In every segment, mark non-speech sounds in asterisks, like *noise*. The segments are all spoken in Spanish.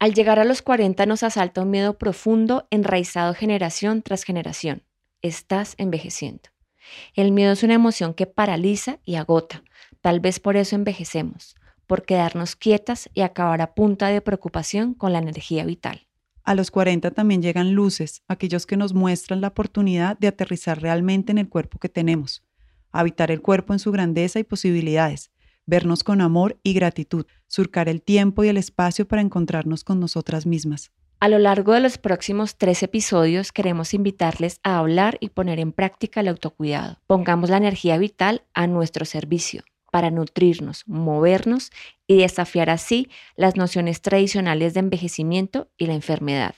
Al llegar a los 40 nos asalta un miedo profundo enraizado generación tras generación. Estás envejeciendo. El miedo es una emoción que paraliza y agota. Tal vez por eso envejecemos, por quedarnos quietas y acabar a punta de preocupación con la energía vital. A los 40 también llegan luces, aquellos que nos muestran la oportunidad de aterrizar realmente en el cuerpo que tenemos, habitar el cuerpo en su grandeza y posibilidades, vernos con amor y gratitud, surcar el tiempo y el espacio para encontrarnos con nosotras mismas. A lo largo de los próximos tres episodios queremos invitarles a hablar y poner en práctica el autocuidado. Pongamos la energía vital a nuestro servicio para nutrirnos, movernos y desafiar así las nociones tradicionales de envejecimiento y la enfermedad.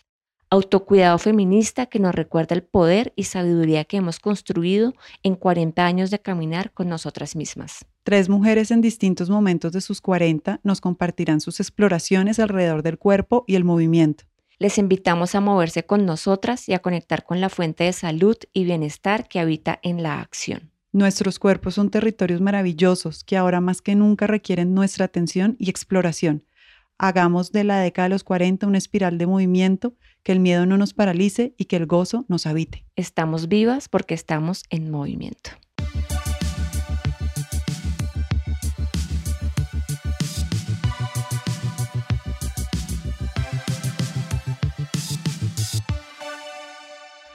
Autocuidado feminista que nos recuerda el poder y sabiduría que hemos construido en 40 años de caminar con nosotras mismas. Tres mujeres en distintos momentos de sus 40 nos compartirán sus exploraciones alrededor del cuerpo y el movimiento. Les invitamos a moverse con nosotras y a conectar con la fuente de salud y bienestar que habita en la acción. Nuestros cuerpos son territorios maravillosos que ahora más que nunca requieren nuestra atención y exploración. Hagamos de la década de los 40 una espiral de movimiento, que el miedo no nos paralice y que el gozo nos habite. Estamos vivas porque estamos en movimiento.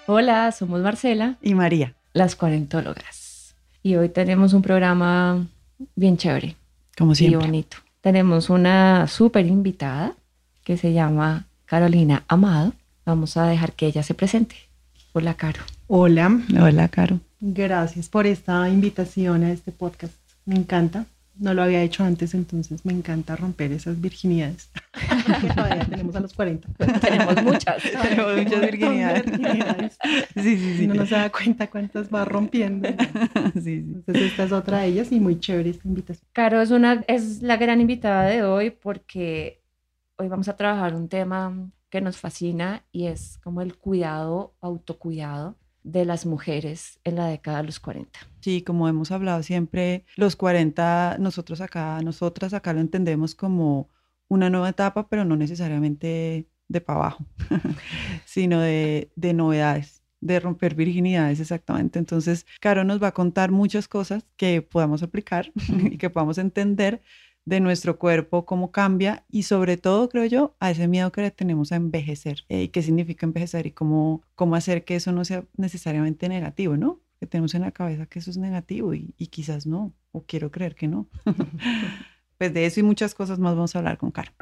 Hola, somos Marcela y María, las cuarentólogas y hoy tenemos un programa bien chévere. Como siempre. Y bonito. Tenemos una súper invitada que se llama Carolina Amado. Vamos a dejar que ella se presente. Hola, Caro. Hola. Hola, Caro. Gracias por esta invitación a este podcast. Me encanta no lo había hecho antes, entonces me encanta romper esas virginidades. *laughs* todavía tenemos a los 40. *laughs* tenemos muchas. tenemos muchas virginidades. *laughs* Sí, sí, sí. Uno no se da cuenta cuántas va rompiendo. Sí, sí. Entonces esta es otra de ellas y muy chévere esta invitación. Caro es, una, es la gran invitada de hoy porque hoy vamos a trabajar un tema que nos fascina y es como el cuidado, autocuidado de las mujeres en la década de los 40. Sí, como hemos hablado siempre, los 40, nosotros acá, nosotras acá lo entendemos como una nueva etapa, pero no necesariamente de para abajo, *laughs* sino de, de novedades de romper virginidades exactamente. Entonces, Caro nos va a contar muchas cosas que podamos aplicar *laughs* y que podamos entender de nuestro cuerpo, cómo cambia y sobre todo, creo yo, a ese miedo que le tenemos a envejecer eh, y qué significa envejecer y cómo, cómo hacer que eso no sea necesariamente negativo, ¿no? Que tenemos en la cabeza que eso es negativo y, y quizás no, o quiero creer que no. *laughs* pues de eso y muchas cosas más vamos a hablar con Caro.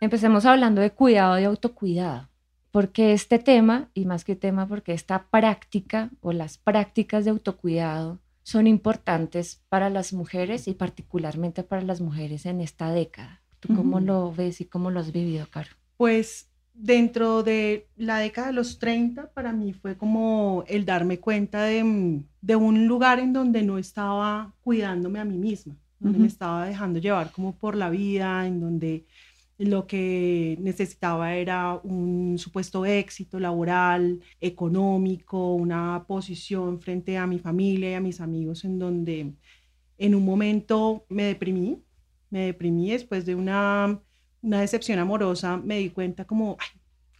Empecemos hablando de cuidado y autocuidado porque este tema, y más que tema, porque esta práctica o las prácticas de autocuidado son importantes para las mujeres y particularmente para las mujeres en esta década. ¿Tú cómo lo ves y cómo lo has vivido, Caro? Pues dentro de la década de los 30, para mí fue como el darme cuenta de, de un lugar en donde no estaba cuidándome a mí misma, donde me estaba dejando llevar como por la vida, en donde lo que necesitaba era un supuesto éxito laboral, económico, una posición frente a mi familia y a mis amigos en donde en un momento me deprimí, me deprimí después de una, una decepción amorosa, me di cuenta como,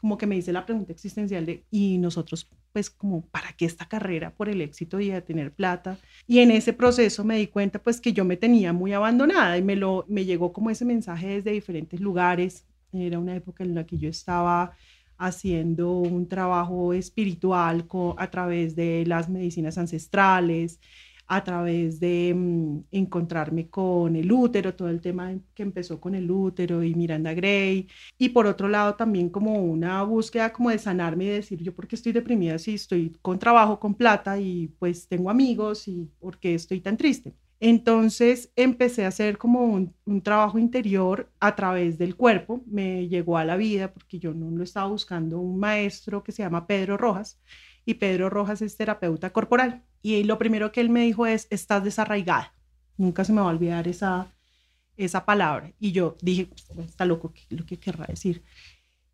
como que me hice la pregunta existencial de, ¿y nosotros pues como, ¿para qué esta carrera por el éxito y a tener plata? Y en ese proceso me di cuenta pues que yo me tenía muy abandonada y me, lo, me llegó como ese mensaje desde diferentes lugares. Era una época en la que yo estaba haciendo un trabajo espiritual a través de las medicinas ancestrales, a través de mm, encontrarme con el útero, todo el tema que empezó con el útero y Miranda Gray, y por otro lado también como una búsqueda como de sanarme y decir yo porque estoy deprimida si estoy con trabajo, con plata y pues tengo amigos y por qué estoy tan triste. Entonces empecé a hacer como un, un, trabajo interior a través del cuerpo, me llegó a la vida porque yo no lo estaba buscando un maestro que se llama Pedro Rojas y Pedro Rojas es terapeuta corporal. Y lo primero que él me dijo es, estás desarraigada. Nunca se me va a olvidar esa, esa palabra. Y yo dije, está loco lo que querrá decir.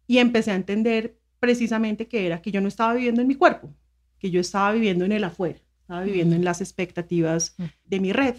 Y empecé a entender precisamente que era que yo no estaba viviendo en mi cuerpo, que yo estaba viviendo en el afuera, estaba viviendo en las expectativas de mi red,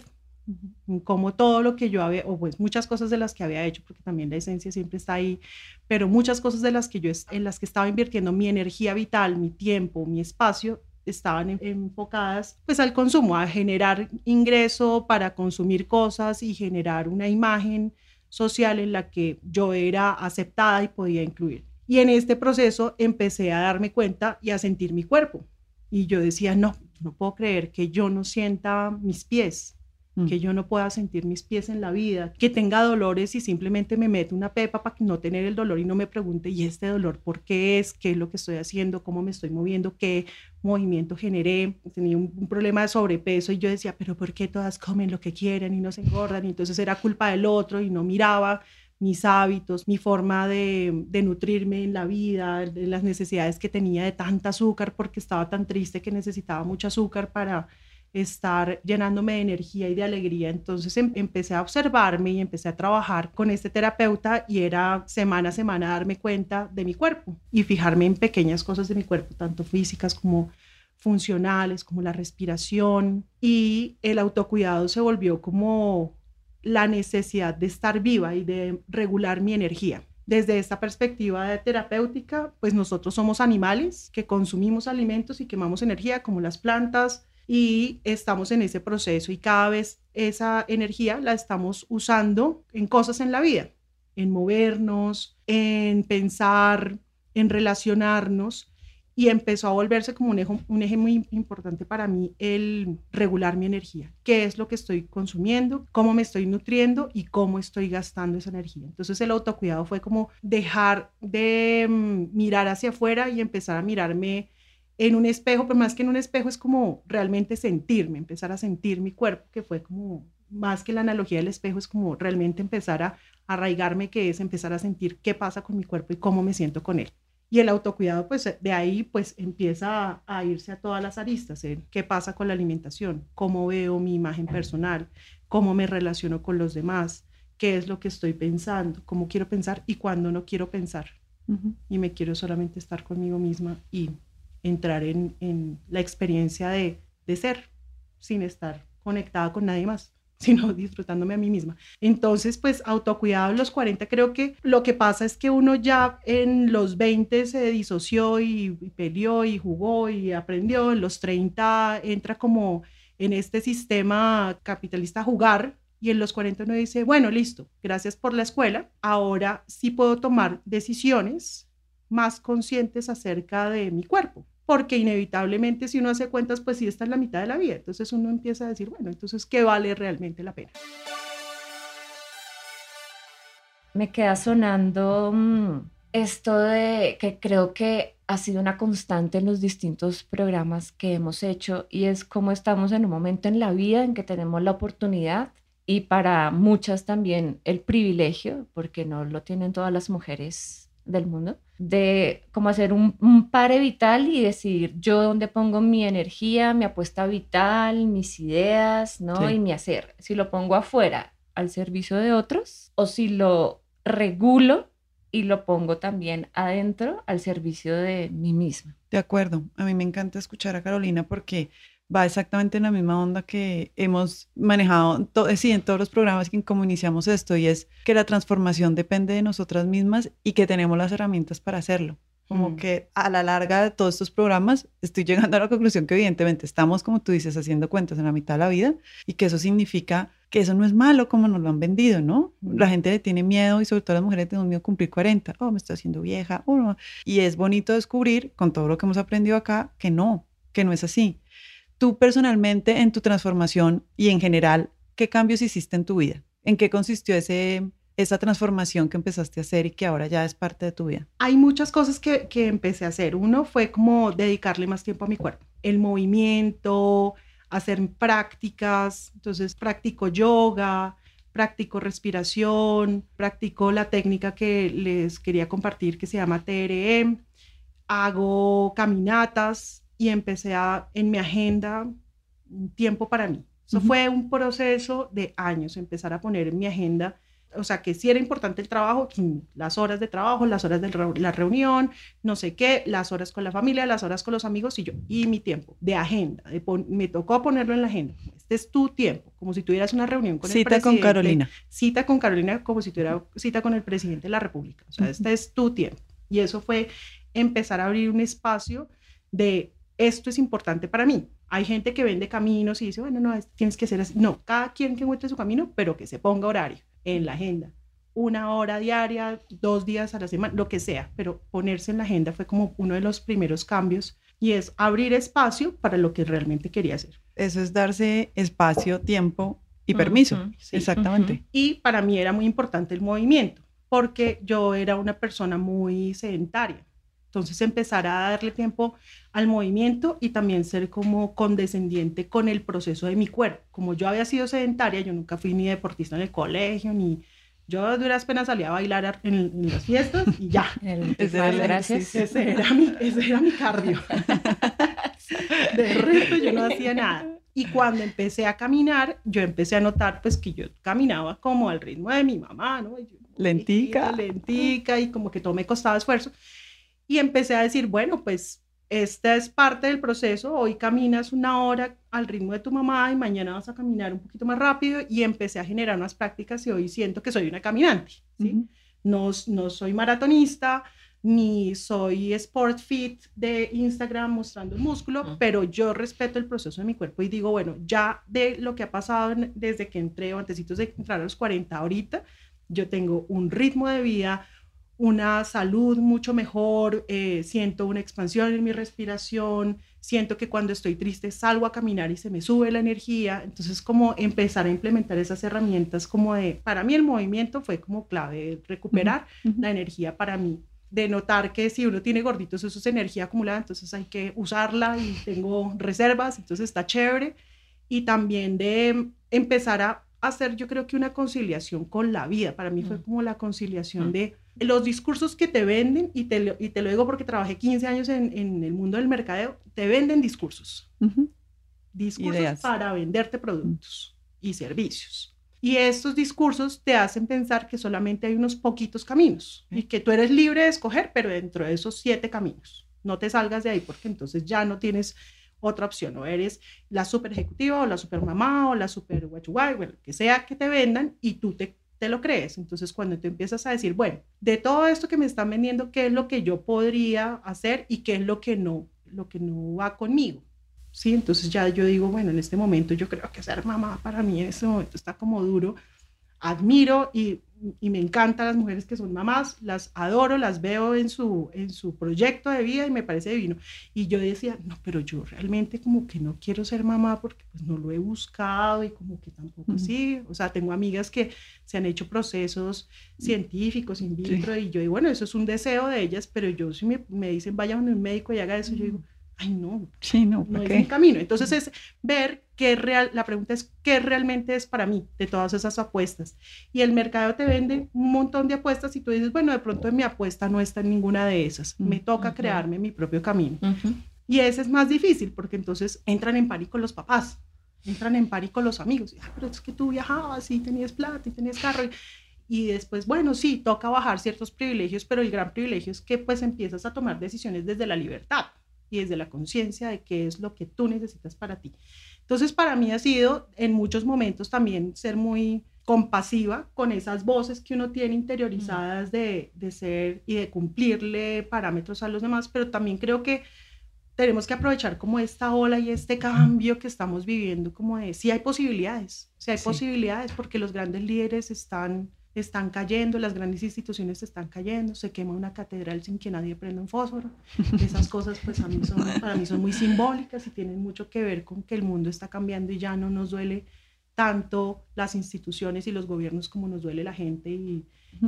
como todo lo que yo había, o pues muchas cosas de las que había hecho, porque también la esencia siempre está ahí, pero muchas cosas de las que yo, en las que estaba invirtiendo mi energía vital, mi tiempo, mi espacio, estaban enfocadas pues al consumo, a generar ingreso para consumir cosas y generar una imagen social en la que yo era aceptada y podía incluir. Y en este proceso empecé a darme cuenta y a sentir mi cuerpo. Y yo decía, no, no puedo creer que yo no sienta mis pies, Mm. que yo no pueda sentir mis pies en la vida, que tenga dolores y simplemente me meto una pepa para no tener el dolor y no me pregunte, ¿y este dolor por qué es? ¿Qué es lo que estoy haciendo? ¿Cómo me estoy moviendo? ¿Qué movimiento generé? Tenía un, problema de sobrepeso y yo decía, pero ¿por qué todas comen lo que quieren y no se engordan? Y entonces era culpa del otro y no miraba mis hábitos, mi forma de, nutrirme en la vida, las necesidades que tenía de tanta azúcar porque estaba tan triste que necesitaba mucho azúcar para estar llenándome de energía y de alegría. Entonces em, empecé a observarme y empecé a trabajar con este terapeuta y era semana a semana darme cuenta de mi cuerpo y fijarme en pequeñas cosas de mi cuerpo, tanto físicas como funcionales, como la respiración. Y el autocuidado se volvió como la necesidad de estar viva y de regular mi energía. Desde esta perspectiva de terapéutica, pues nosotros somos animales que consumimos alimentos y quemamos energía, como las plantas, y estamos en ese proceso y cada vez esa energía la estamos usando en cosas en la vida, en movernos, en pensar, en relacionarnos y empezó a volverse como un eje, muy importante para mí el regular mi energía, qué es lo que estoy consumiendo, cómo me estoy nutriendo y cómo estoy gastando esa energía. Entonces el autocuidado fue como dejar de mm, mirar hacia afuera y empezar a mirarme en un espejo, pero más que en un espejo es como realmente sentirme, empezar a sentir mi cuerpo, que fue como más que la analogía del espejo, es como realmente empezar a arraigarme, que es empezar a sentir qué pasa con mi cuerpo y cómo me siento con él. Y el autocuidado, pues de ahí, pues empieza a, irse a todas las aristas, ¿eh? qué pasa con la alimentación, cómo veo mi imagen personal, cómo me relaciono con los demás, qué es lo que estoy pensando, cómo quiero pensar y cuándo no quiero pensar. Y me quiero solamente estar conmigo misma y entrar en, la experiencia de, ser sin estar conectada con nadie más *laughs* sino disfrutándome a mí misma. Entonces, pues autocuidado en los 40, creo que lo que pasa es que uno ya en los 20 se disoció y, y, peleó y jugó y aprendió, en los 30 entra como en este sistema capitalista jugar y en los 40 uno dice, bueno, listo, gracias por la escuela, ahora sí puedo tomar decisiones más conscientes acerca de mi cuerpo porque inevitablemente si uno hace cuentas, pues sí está en la mitad de la vida. Entonces uno empieza a decir, bueno, entonces, ¿qué vale realmente la pena? Me queda sonando mm, esto de que creo que ha sido una constante en los distintos programas que hemos hecho y es cómo estamos en un momento en la vida en que tenemos la oportunidad y para muchas también el privilegio, porque no lo tienen todas las mujeres del mundo, de cómo hacer un, un, pare vital y decir yo dónde pongo mi energía, mi apuesta vital, mis ideas, ¿no? Y mi hacer. Si lo pongo afuera al servicio de otros o si lo regulo y lo pongo también adentro al servicio de mí misma. De acuerdo. A mí me encanta escuchar a Carolina porque va exactamente en la misma onda que hemos manejado sí, en todos los programas cómo iniciamos esto, y es que la transformación depende de nosotras mismas y que tenemos las herramientas para hacerlo. Como mm. que a la larga de todos estos programas estoy llegando a la conclusión que evidentemente estamos, como tú dices, haciendo cuentas en la mitad de la vida y que eso significa que eso no es malo como nos lo han vendido, ¿no? Mm. La gente le tiene miedo y sobre todo las mujeres tenemos miedo a cumplir 40, oh, me estoy haciendo vieja, oh, y es bonito descubrir con todo lo que hemos aprendido acá que no, que no es así tú personalmente en tu transformación y en general, ¿qué cambios hiciste en tu vida? ¿En qué consistió ese, esa transformación que empezaste a hacer y que ahora ya es parte de tu vida? Hay muchas cosas que, que empecé a hacer. Uno fue como dedicarle más tiempo a mi cuerpo, el movimiento, hacer prácticas. Entonces practico yoga, practico respiración, practico la técnica que les quería compartir que se llama TRM, hago caminatas, y empecé a, en mi agenda, un tiempo para mí. Eso fue un proceso de años, empezar a poner en mi agenda o sea, que sí era importante el trabajo, las horas de trabajo, las horas de la reunión, no sé qué, las horas con la familia, las horas con los amigos y yo, y mi tiempo de agenda, me tocó ponerlo en la agenda. Este es tu tiempo, como si tuvieras una reunión con el presidente. Cita con Carolina. Cita con Carolina como si tuviera cita con el presidente de la República. O sea, este es tu tiempo. Y eso fue empezar a abrir un espacio de esto es importante para mí. Hay gente que vende caminos y dice, bueno, no, tienes que ser así. No, cada quien que encuentre su camino, pero que se ponga horario en la agenda. Una hora diaria, dos días a la semana, lo que sea, pero ponerse en la agenda fue como uno de los primeros cambios y es abrir espacio para lo que realmente quería hacer. Eso es darse espacio, tiempo y permiso. Exactamente. Y para mí era muy importante el movimiento, porque yo era una persona muy sedentaria. Entonces empezar a darle tiempo al movimiento y también ser como condescendiente con el proceso de mi cuerpo. Como yo había sido sedentaria, yo nunca fui ni deportista en el colegio, ni yo de duras penas salía a bailar en, las fiestas y ya. *laughs* ese, era, gracias. Ese, era mi, ese era mi cardio. *laughs* de resto yo no hacía nada. Y cuando empecé a caminar, yo empecé a notar pues que yo caminaba como al ritmo de mi mamá, ¿no? lentica. Lentica y como que todo me costaba esfuerzo. Y empecé a decir, bueno, pues esta es parte del proceso, hoy caminas una hora al ritmo de tu mamá y mañana vas a caminar un poquito más rápido y empecé a generar unas prácticas y hoy siento que soy una caminante, ¿sí? no, no soy maratonista, ni soy sport fit de Instagram mostrando el músculo, pero yo respeto el proceso de mi cuerpo y digo, bueno, ya de lo que ha pasado desde que entré o antes de entrar a los 40 ahorita, yo tengo un ritmo de vida, una salud mucho mejor, eh, siento una expansión en mi respiración, siento que cuando estoy triste salgo a caminar y se me sube la energía. Entonces, como empezar a implementar esas herramientas como de, para mí el movimiento fue como clave, recuperar la energía para mí, de notar que si uno tiene gorditos, eso es energía acumulada, entonces hay que usarla y tengo reservas, entonces está chévere. Y también de empezar a hacer, yo creo que una conciliación con la vida. Para mí fue como la conciliación de los discursos que te venden, y te, lo, y te lo digo porque trabajé 15 años en, en, el mundo del mercadeo, te venden discursos. Discursos para venderte productos y servicios. Y estos discursos te hacen pensar que solamente hay unos poquitos caminos y que tú eres libre de escoger, pero dentro de esos siete caminos. No te salgas de ahí porque entonces ya no tienes otra opción. O eres la super ejecutiva o la super mamá o la super guachuay, bueno, que sea que te vendan y tú te te lo crees. Entonces, cuando tú empiezas a decir, bueno, de todo esto que me están vendiendo, ¿qué es lo que yo podría hacer y qué es lo que no, lo que no va conmigo? Sí, entonces ya yo digo, bueno, en este momento yo creo que ser mamá para mí en este momento está como duro. Admiro y y me encantan las mujeres que son mamás, las adoro, las veo en su, en su proyecto de vida y me parece divino. Y yo decía, no, pero yo realmente como que no quiero ser mamá porque pues no lo he buscado y como que tampoco sí. O sea, tengo amigas que se han hecho procesos científicos in vitro y yo digo, bueno, eso es un deseo de ellas, pero yo si me, me dicen, vaya a un médico y haga eso, yo digo, ay no, sí, no, no es un camino. Entonces es ver qué real, la pregunta es qué realmente es para mí de todas esas apuestas. Y el mercado te vende un montón de apuestas y tú dices, bueno, de pronto mi apuesta no está en ninguna de esas, me toca crearme mi propio camino. Y ese es más difícil porque entonces entran en pánico los papás, entran en pánico los amigos, ah, pero es que tú viajabas y tenías plata y tenías carro. Y, después, bueno, sí, toca bajar ciertos privilegios, pero el gran privilegio es que pues empiezas a tomar decisiones desde la libertad y desde la conciencia de qué es lo que tú necesitas para ti. Entonces, para mí ha sido en muchos momentos también ser muy compasiva con esas voces que uno tiene interiorizadas de, de ser y de cumplirle parámetros a los demás, pero también creo que tenemos que aprovechar como esta ola y este cambio que estamos viviendo, como de si hay posibilidades, si hay posibilidades porque los grandes líderes están están cayendo, las grandes instituciones están cayendo, se quema una catedral sin que nadie prenda un fósforo. Esas cosas pues a mí son, para mí son muy simbólicas y tienen mucho que ver con que el mundo está cambiando y ya no nos duele tanto las instituciones y los gobiernos como nos duele la gente y,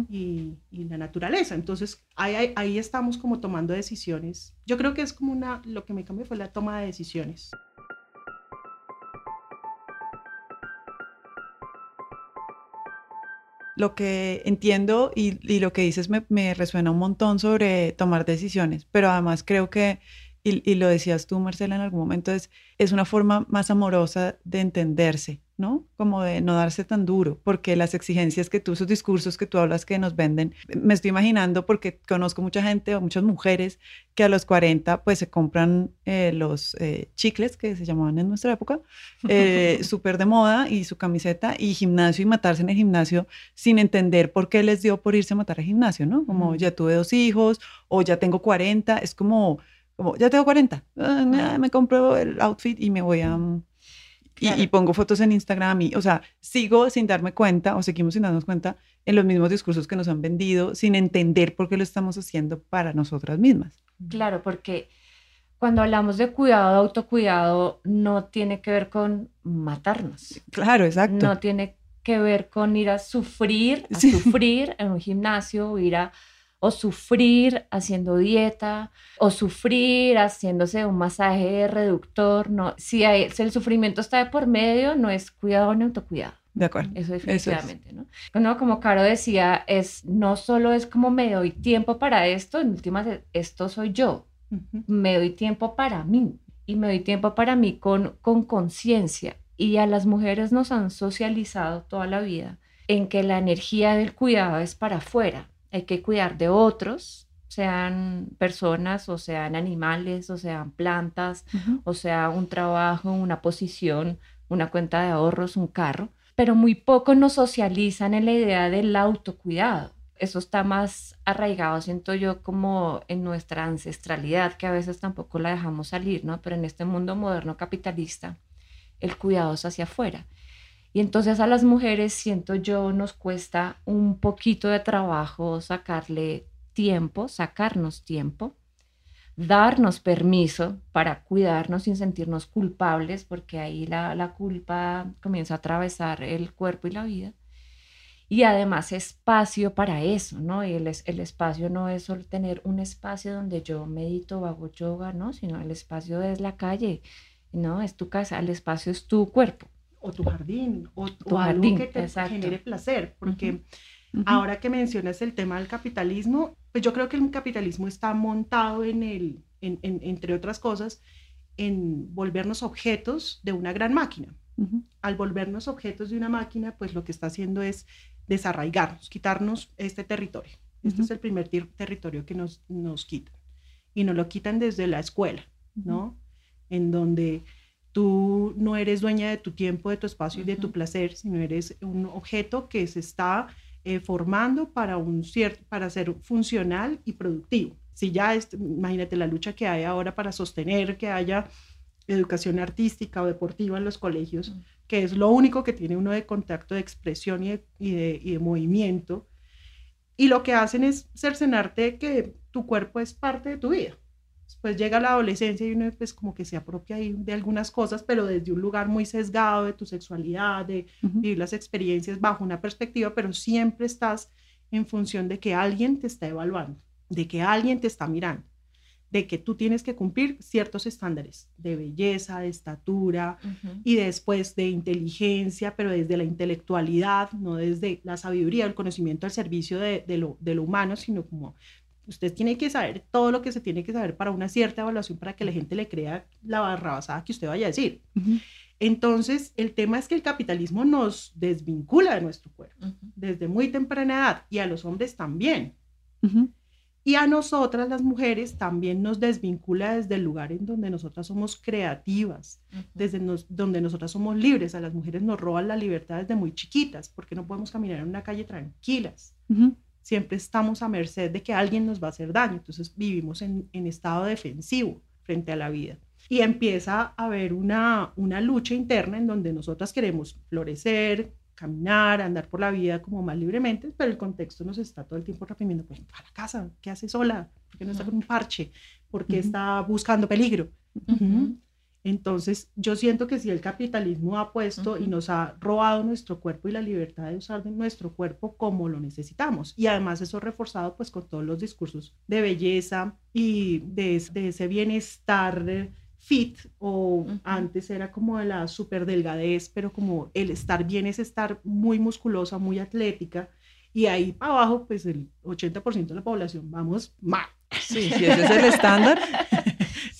y, la naturaleza. Entonces ahí, ahí, estamos como tomando decisiones. Yo creo que es como una, lo que me cambió fue la toma de decisiones. Lo que entiendo y, lo que dices me, resuena un montón sobre tomar decisiones, pero además creo que, y, lo decías tú, Marcela, en algún momento, es, es una forma más amorosa de entenderse, ¿no? como de no darse tan duro, porque las exigencias que tú, esos discursos que tú hablas que nos venden, me estoy imaginando porque conozco mucha gente o muchas mujeres que a los 40 pues se compran eh, los eh, chicles que se llamaban en nuestra época, eh, *laughs* súper de moda y su camiseta y gimnasio y matarse en el gimnasio sin entender por qué les dio por irse a matar al gimnasio, ¿no? Como ya tuve dos hijos o ya tengo 40, es como, como ya tengo 40, ah, me compro el outfit y me voy a y, pongo fotos en Instagram y, o sea, sigo sin darme cuenta o seguimos sin darnos cuenta en los mismos discursos que nos han vendido sin entender por qué lo estamos haciendo para nosotras mismas. Claro, porque cuando hablamos de cuidado, de autocuidado, no tiene que ver con matarnos. Claro, exacto. No tiene que ver con ir a sufrir, a sufrir en un gimnasio, o ir a o sufrir haciendo dieta, o sufrir haciéndose un masaje reductor. No, si, hay, si el sufrimiento está de por medio, no es cuidado ni autocuidado. De acuerdo. Eso definitivamente, ¿no? ¿no? Como Caro decía, es, no solo es como me doy tiempo para esto, en últimas, esto soy yo. Me doy tiempo para mí y me doy tiempo para mí con conciencia. y a las mujeres nos han socializado toda la vida en que la energía del cuidado es para afuera hay que cuidar de otros, sean personas o sean animales o sean plantas o sea un trabajo, una posición, una cuenta de ahorros, un carro, pero muy poco nos socializan en la idea del autocuidado. Eso está más arraigado, siento yo, como en nuestra ancestralidad, que a veces tampoco la dejamos salir, ¿no? Pero en este mundo moderno capitalista, el cuidado es hacia afuera. Y entonces a las mujeres, siento yo, nos cuesta un poquito de trabajo sacarle tiempo, sacarnos tiempo, darnos permiso para cuidarnos sin sentirnos culpables, porque ahí la, culpa comienza a atravesar el cuerpo y la vida. Y además espacio para eso, ¿no? Y el, el espacio no es solo tener un espacio donde yo medito hago yoga, ¿no? Sino el espacio es la calle, ¿no? Es tu casa, el espacio es tu cuerpo o tu jardín o, tu algo que te genere placer, porque ahora que mencionas el tema del capitalismo, pues yo creo que el capitalismo está montado en el, en, entre otras cosas, en volvernos objetos de una gran máquina. Al volvernos objetos de una máquina, pues lo que está haciendo es desarraigarnos, quitarnos este territorio. Este es el primer territorio que nos, nos quitan. Y nos lo quitan desde la escuela, ¿no? En donde Tú no eres dueña de tu tiempo, de tu espacio y de tu placer, sino eres un objeto que se está eh, formando para, un cierto, para ser funcional y productivo. Si ya, es, imagínate la lucha que hay ahora para sostener que haya educación artística o deportiva en los colegios, que es lo único que tiene uno de contacto de expresión y de, y de, y de movimiento. Y lo que hacen es cercenarte que tu cuerpo es parte de tu vida pues llega la adolescencia y uno pues como que se apropia de algunas cosas, pero desde un lugar muy sesgado de tu sexualidad, de vivir las experiencias bajo una perspectiva, pero siempre estás en función de que alguien te está evaluando, de que alguien te está mirando, de que tú tienes que cumplir ciertos estándares de belleza, de estatura y después de inteligencia, pero desde la intelectualidad, no desde la sabiduría, el conocimiento al servicio de, lo, de lo humano, sino como Usted tiene que saber todo lo que se tiene que saber para una cierta evaluación para que la gente le crea la barrabasada que usted vaya a decir. Entonces, el tema es que el capitalismo nos desvincula de nuestro cuerpo desde muy temprana edad y a los hombres también. Y a nosotras, las mujeres, también nos desvincula desde el lugar en donde nosotras somos creativas, desde donde nosotras somos libres. A las mujeres nos roban la libertad desde muy chiquitas, porque no podemos caminar en una calle tranquilas siempre estamos a merced de que alguien nos va a hacer daño. Entonces vivimos en, estado defensivo frente a la vida. Y empieza a haber una, una lucha interna en donde nosotras queremos florecer, caminar, andar por la vida como más libremente, pero el contexto nos está todo el tiempo reprimiendo, pues a la casa, ¿qué hace sola? ¿Por qué no está con un parche? ¿Por qué está buscando peligro? Entonces, yo siento que si el capitalismo ha puesto y nos ha robado nuestro cuerpo y la libertad de usar nuestro cuerpo como lo necesitamos, y además eso reforzado pues con todos los discursos de belleza y de, ese bienestar fit o antes era como de la super delgadez, pero como el estar bien es estar muy musculosa, muy atlética, y ahí para abajo pues el 80% de la población vamos mal. Sí, si ese es el estándar. *laughs*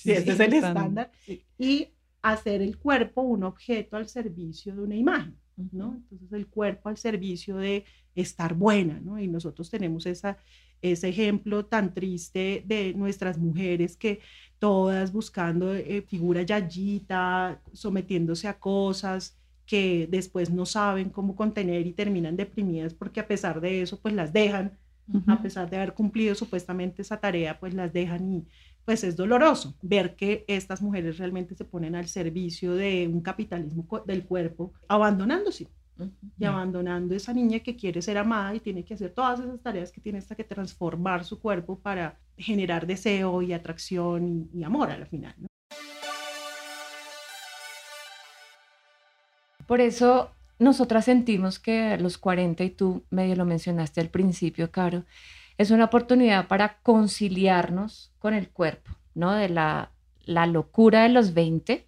si ese es el estándar. Y hacer el cuerpo un objeto al servicio de una imagen. ¿no? Entonces el cuerpo al servicio de estar buena, ¿no? Y nosotros tenemos esa, ese ejemplo tan triste de nuestras mujeres que todas buscando eh, figura yayita, sometiéndose a cosas que después no saben cómo contener y terminan deprimidas porque a pesar de eso pues las dejan, a pesar de haber cumplido supuestamente esa tarea pues las dejan y pues es doloroso ver que estas mujeres realmente se ponen al servicio de un capitalismo del cuerpo, abandonándose y abandonando esa niña que quiere ser amada y tiene que hacer todas esas tareas que tiene hasta que transformar su cuerpo para generar deseo y atracción y, amor al final. Por eso nosotras sentimos que los 40, y tú medio lo mencionaste al principio, Caro, es una oportunidad para conciliarnos con el cuerpo, ¿no? De la, la locura de los 20,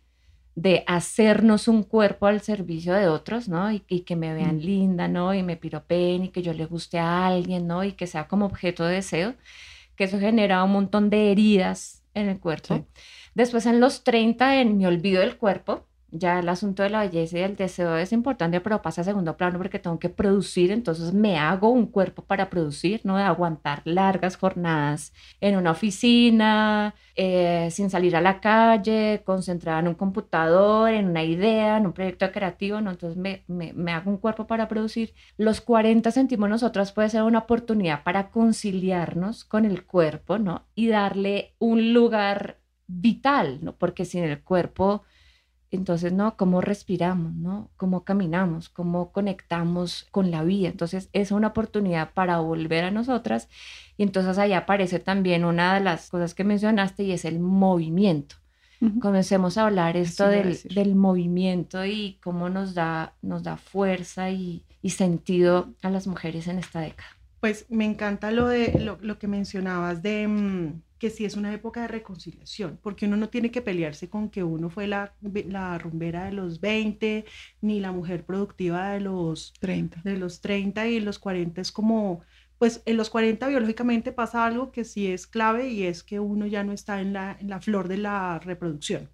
de hacernos un cuerpo al servicio de otros, ¿no? Y, que me vean mm. linda, ¿no? Y me piropen y que yo le guste a alguien, ¿no? Y que sea como objeto de deseo, que eso genera un montón de heridas en el cuerpo. Después en los 30, en mi olvido del cuerpo, ya el asunto de la belleza y el deseo es importante, pero pasa a segundo plano porque tengo que producir, entonces me hago un cuerpo para producir, ¿no? De aguantar largas jornadas en una oficina, eh, sin salir a la calle, concentrada en un computador, en una idea, en un proyecto creativo, ¿no? Entonces me, me, me hago un cuerpo para producir. Los 40 sentimos nosotros puede ser una oportunidad para conciliarnos con el cuerpo, ¿no? Y darle un lugar vital, ¿no? Porque sin el cuerpo entonces, ¿no? ¿Cómo respiramos, ¿no? ¿Cómo caminamos? ¿Cómo conectamos con la vida? Entonces, es una oportunidad para volver a nosotras. Y entonces ahí aparece también una de las cosas que mencionaste y es el movimiento. Comencemos a hablar esto del, del, movimiento y cómo nos da, nos da fuerza y, y, sentido a las mujeres en esta década. Pues me encanta lo, de, lo, lo que mencionabas de... Mm, que sí es una época de reconciliación, porque uno no tiene que pelearse con que uno fue la, la rumbera de los 20, ni la mujer productiva de los 30. De los 30 y los 40 es como, pues en los 40 biológicamente pasa algo que sí es clave y es que uno ya no está en la, en la flor de la reproducción.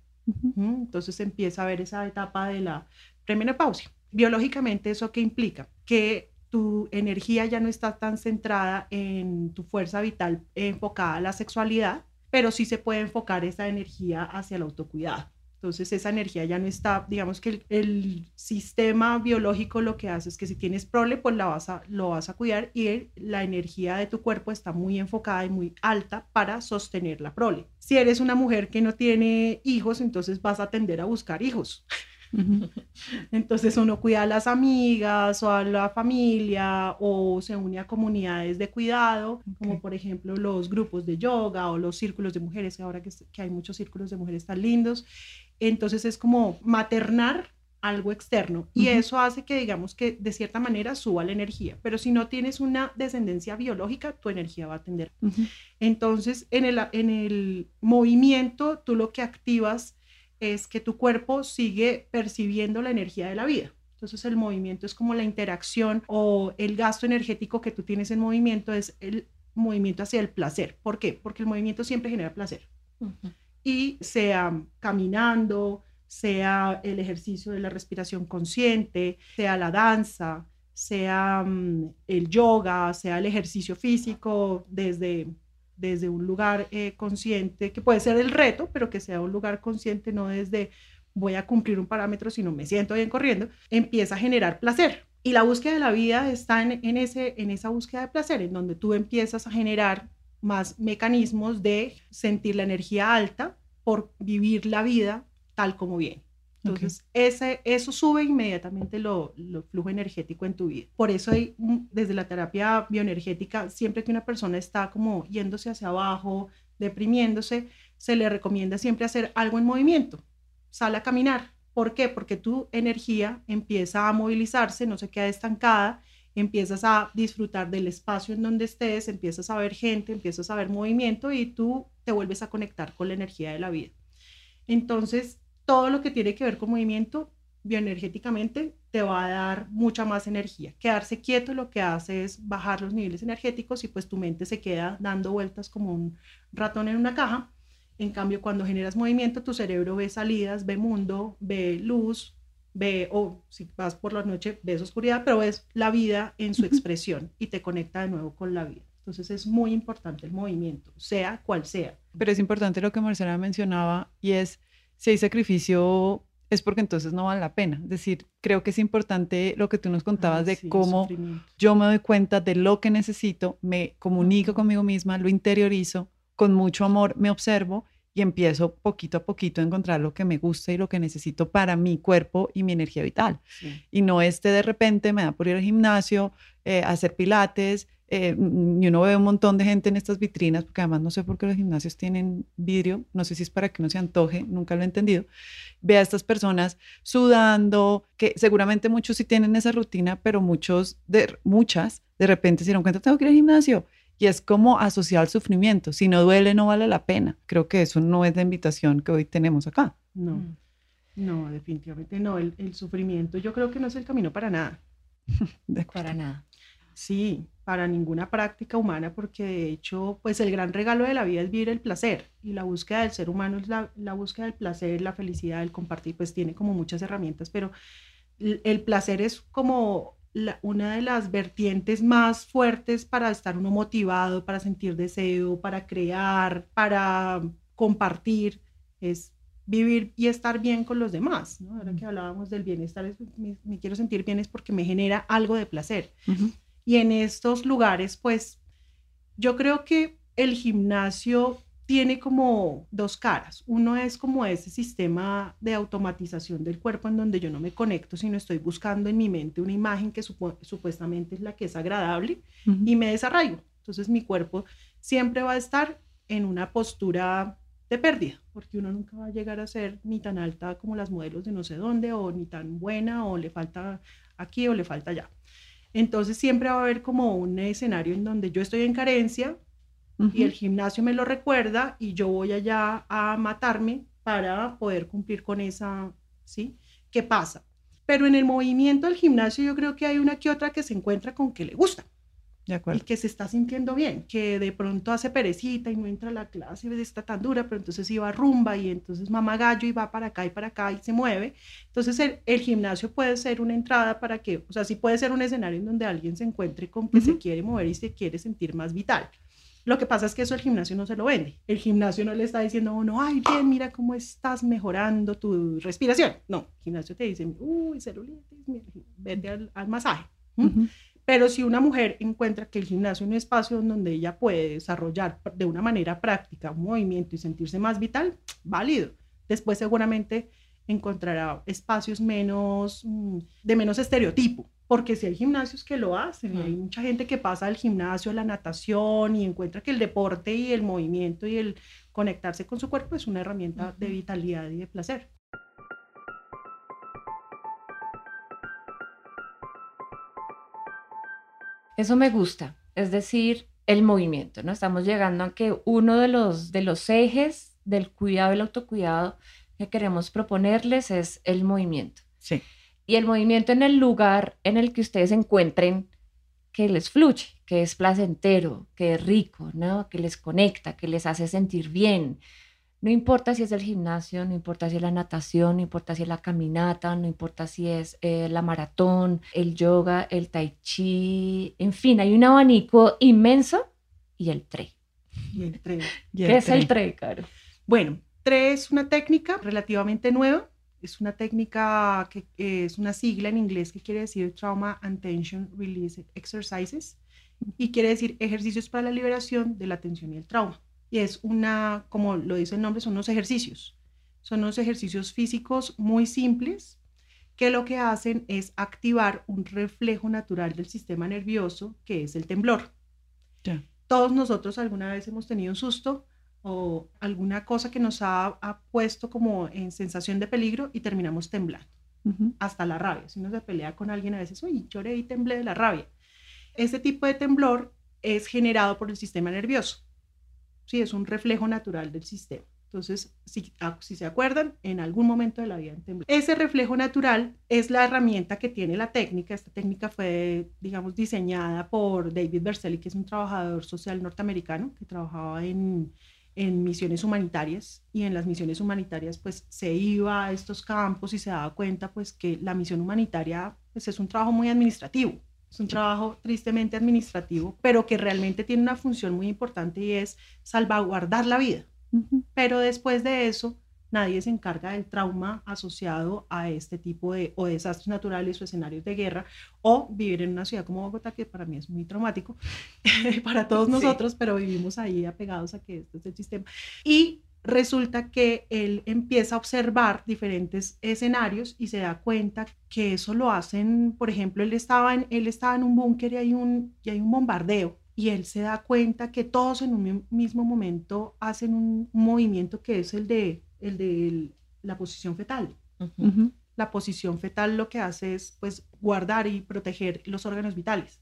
Entonces empieza a ver esa etapa de la premenopausia. Biológicamente, ¿eso qué implica? Que tu energía ya no está tan centrada en tu fuerza vital enfocada a la sexualidad, pero sí se puede enfocar esa energía hacia el autocuidado. Entonces esa energía ya no está, digamos que el, sistema biológico lo que hace es que si tienes prole, pues la vas a, lo vas a cuidar y la energía de tu cuerpo está muy enfocada y muy alta para sostener la prole. Si eres una mujer que no tiene hijos, entonces vas a tender a buscar hijos. Entonces uno cuida a las amigas o a la familia o se une a comunidades de cuidado, como por ejemplo los grupos de yoga o los círculos de mujeres, ahora que, que hay muchos círculos de mujeres tan lindos. Entonces es como maternar algo externo y eso hace que digamos que de cierta manera suba la energía, pero si no tienes una descendencia biológica, tu energía va a tender. Entonces en el, en el movimiento tú lo que activas es que tu cuerpo sigue percibiendo la energía de la vida. Entonces el movimiento es como la interacción o el gasto energético que tú tienes en movimiento es el movimiento hacia el placer. ¿Por qué? Porque el movimiento siempre genera placer. Y sea caminando, sea el ejercicio de la respiración consciente, sea la danza, sea mm, el yoga, sea el ejercicio físico desde desde un lugar eh, consciente, que puede ser el reto, pero que sea un lugar consciente, no desde voy a cumplir un parámetro, sino me siento bien corriendo, empieza a generar placer. Y la búsqueda de la vida está en, ese, en esa búsqueda de placer, en donde tú empiezas a generar más mecanismos de sentir la energía alta por vivir la vida tal como viene. Entonces, ese, eso sube inmediatamente lo, flujo energético en tu vida. Por eso hay, desde la terapia bioenergética, siempre que una persona está como yéndose hacia abajo, deprimiéndose, se le recomienda siempre hacer algo en movimiento. Sale a caminar. ¿Por qué? Porque tu energía empieza a movilizarse, no se queda estancada, empiezas a disfrutar del espacio en donde estés, empiezas a ver gente, empiezas a ver movimiento y tú te vuelves a conectar con la energía de la vida. Entonces, todo lo que tiene que ver con movimiento bioenergéticamente te va a dar mucha más energía. Quedarse quieto lo que hace es bajar los niveles energéticos y pues tu mente se queda dando vueltas como un ratón en una caja. En cambio, cuando generas movimiento, tu cerebro ve salidas, ve mundo, ve luz, ve, o si vas por la noche, ves oscuridad, pero ves la vida en su expresión y te conecta de nuevo con la vida. Entonces es muy importante el movimiento, sea cual sea. Pero es importante lo que Marcela mencionaba y es, si hay sacrificio, es porque entonces no vale la pena. Es decir, creo que es importante lo que tú nos contabas de cómo yo me doy cuenta de lo que necesito, me comunico conmigo misma, lo interiorizo, con mucho amor me observo y empiezo poquito a poquito a encontrar lo que me gusta y lo que necesito para mi cuerpo y mi energía vital. Y no este de repente me da por ir al gimnasio, eh, hacer pilates, eh, y uno ve un montón de gente en estas vitrinas, porque además no sé por qué los gimnasios tienen vidrio, no sé si es para que no se antoje, nunca lo he entendido. Ve a estas personas sudando, que seguramente muchos sí tienen esa rutina, pero muchos, de, muchas, de repente se dieron cuenta, tengo que ir al gimnasio. Y es como asociar al sufrimiento. Si no duele, no vale la pena. Creo que eso no es la invitación que hoy tenemos acá. No, mm. no, definitivamente no. El, el sufrimiento yo creo que no es el camino para nada. *laughs* para nada. Sí, para ninguna práctica humana, porque de hecho, pues el gran regalo de la vida es vivir el placer y la búsqueda del ser humano es la, la búsqueda del placer, la felicidad, el compartir, pues tiene como muchas herramientas, pero el, placer es como una de las vertientes más fuertes para estar uno motivado, para sentir deseo, para crear, para compartir, es vivir y estar bien con los demás. ¿no? Ahora que hablábamos del bienestar, me, quiero sentir bien es porque me genera algo de placer. Y en estos lugares, pues yo creo que el gimnasio tiene como dos caras. Uno es como ese sistema de automatización del cuerpo en donde yo no me conecto, sino estoy buscando en mi mente una imagen que supuestamente es la que es agradable y me desarraigo. Entonces mi cuerpo siempre va a estar en una postura de pérdida, porque uno nunca va a llegar a ser ni tan alta como las modelos de no sé dónde, o ni tan buena, o le falta aquí o le falta allá. Entonces siempre va a haber como un escenario en donde yo estoy en carencia y el gimnasio me lo recuerda y yo voy allá a matarme para poder cumplir con esa, ¿sí? ¿Qué pasa? Pero en el movimiento del gimnasio yo creo que hay una que otra que se encuentra con que le gusta. Y que se está sintiendo bien, que de pronto hace perecita y no entra a la clase y está tan dura, pero entonces iba rumba y entonces mamá gallo y va para acá y para acá y se mueve. Entonces el, gimnasio puede ser una entrada para que, o sea, sí puede ser un escenario en donde alguien se encuentre con que se quiere mover y se quiere sentir más vital. Lo que pasa es que eso el gimnasio no se lo vende. El gimnasio no le está diciendo a uno, ay, bien, mira cómo estás mejorando tu respiración. No, el gimnasio te dice, uy, celulitis, vete al, al masaje. Pero si una mujer encuentra que el gimnasio es un espacio donde ella puede desarrollar de una manera práctica un movimiento y sentirse más vital, válido. Después seguramente encontrará espacios menos mm, de menos estereotipo, porque si hay gimnasios que lo hacen, hay mucha gente que pasa al gimnasio, a la natación y encuentra que el deporte y el movimiento y el conectarse con su cuerpo es una herramienta de vitalidad y de placer. Eso me gusta, es decir, el movimiento, ¿no? Estamos llegando a que uno de los, de los ejes del cuidado y el autocuidado que queremos proponerles es el movimiento. Sí. Y el movimiento en el lugar en el que ustedes encuentren que les fluye, que es placentero, que es rico, ¿no? Que les conecta, que les hace sentir bien, no importa si es el gimnasio, no importa si es la natación, no importa si es la caminata, no importa si es eh, la maratón, el yoga, el tai chi, en fin, hay un abanico inmenso y el tre. Y el tre. *laughs* ¿Qué es el tre, Caro? Bueno, tre es una técnica relativamente nueva. Es una técnica que es una sigla en inglés que quiere decir Trauma and Tension Release Exercises y quiere decir ejercicios para la liberación de la tensión y el trauma y es una, como lo dice el nombre, son unos ejercicios. Son unos ejercicios físicos muy simples que lo que hacen es activar un reflejo natural del sistema nervioso que es el temblor. Todos nosotros alguna vez hemos tenido un susto o alguna cosa que nos ha, puesto como en sensación de peligro y terminamos temblando. Hasta la rabia. Si uno se pelea con alguien a veces, uy, lloré y temblé de la rabia. Este tipo de temblor es generado por el sistema nervioso. ¿Sí? Es un reflejo natural del sistema. Entonces, si, ah, si, se acuerdan, en algún momento de la vida temblor. Ese reflejo natural es la herramienta que tiene la técnica. Esta técnica fue, digamos, diseñada por David Berceli, que es un trabajador social norteamericano que trabajaba en, en misiones humanitarias y en las misiones humanitarias pues se iba a estos campos y se daba cuenta pues que la misión humanitaria pues es un trabajo muy administrativo, es un trabajo tristemente administrativo, pero que realmente tiene una función muy importante y es salvaguardar la vida. Pero después de eso, nadie se encarga del trauma asociado a este tipo de o desastres naturales o escenarios de guerra o vivir en una ciudad como Bogotá, que para mí es muy traumático, *laughs* para todos nosotros, pero vivimos ahí apegados a que este es el sistema. Y resulta que él empieza a observar diferentes escenarios y se da cuenta que eso lo hacen, por ejemplo, él estaba en, él estaba en un búnker y hay un, y hay un bombardeo y él se da cuenta que todos en un mismo momento hacen un movimiento que es el de el de la posición fetal. La posición fetal lo que hace es pues guardar y proteger los órganos vitales.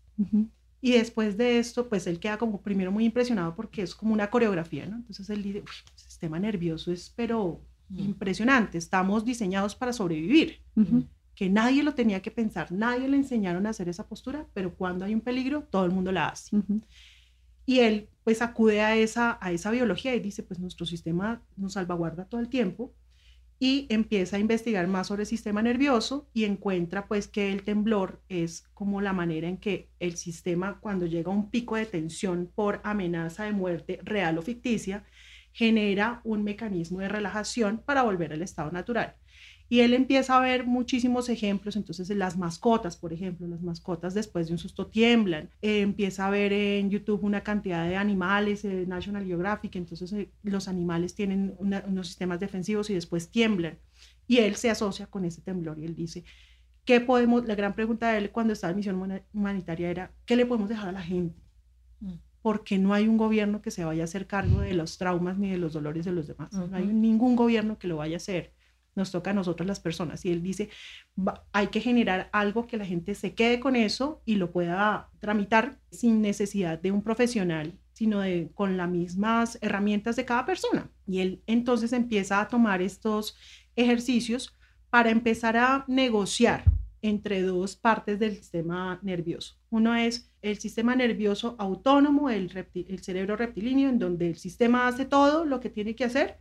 Y después de esto, pues él queda como primero muy impresionado porque es como una coreografía, ¿no? Entonces él dice, sistema nervioso es pero impresionante, estamos diseñados para sobrevivir, que nadie lo tenía que pensar, nadie le enseñaron a hacer esa postura, pero cuando hay un peligro, todo el mundo la hace. Y él pues acude a esa, a esa biología y dice, pues nuestro sistema nos salvaguarda todo el tiempo y empieza a investigar más sobre el sistema nervioso y encuentra pues que el temblor es como la manera en que el sistema cuando llega a un pico de tensión por amenaza de muerte real o ficticia, genera un mecanismo de relajación para volver al estado natural. Y él empieza a ver muchísimos ejemplos, entonces las mascotas, por ejemplo, las mascotas después de un susto tiemblan, eh, empieza a ver en YouTube una cantidad de animales, de National Geographic, entonces eh, los animales tienen unos sistemas defensivos y después tiemblan. Y él se asocia con ese temblor y él dice, ¿qué podemos, la gran pregunta de él cuando estaba en misión humanitaria era, ¿qué le podemos dejar a la gente? Porque no hay un gobierno que se vaya a hacer cargo de los traumas ni de los dolores de los demás. No hay ningún gobierno que lo vaya a hacer nos toca a nosotros las personas. Y él dice, hay que generar algo que la gente se quede con eso y lo pueda tramitar sin necesidad de un profesional, sino de, con las mismas herramientas de cada persona. Y él entonces empieza a tomar estos ejercicios para empezar a negociar entre dos partes del sistema nervioso. Uno es el sistema nervioso autónomo, el, el cerebro reptilíneo, en donde el sistema hace todo lo que tiene que hacer,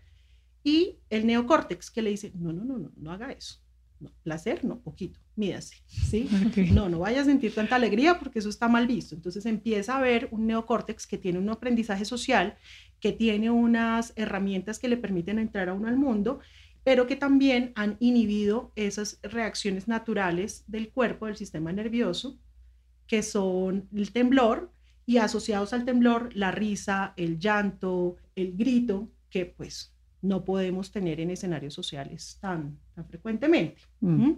y el neocórtex que le dice, no, no, no, no, no haga eso. No, placer, no, poquito, mídase, ¿sí? No, no vaya a sentir tanta alegría porque eso está mal visto. Entonces empieza a ver un neocórtex que tiene un aprendizaje social, que tiene unas herramientas que le permiten entrar a uno al mundo, pero que también han inhibido esas reacciones naturales del cuerpo, del sistema nervioso, que son el temblor y asociados al temblor, la risa, el llanto, el grito, que pues no podemos tener en escenarios sociales tan, tan frecuentemente. Mm.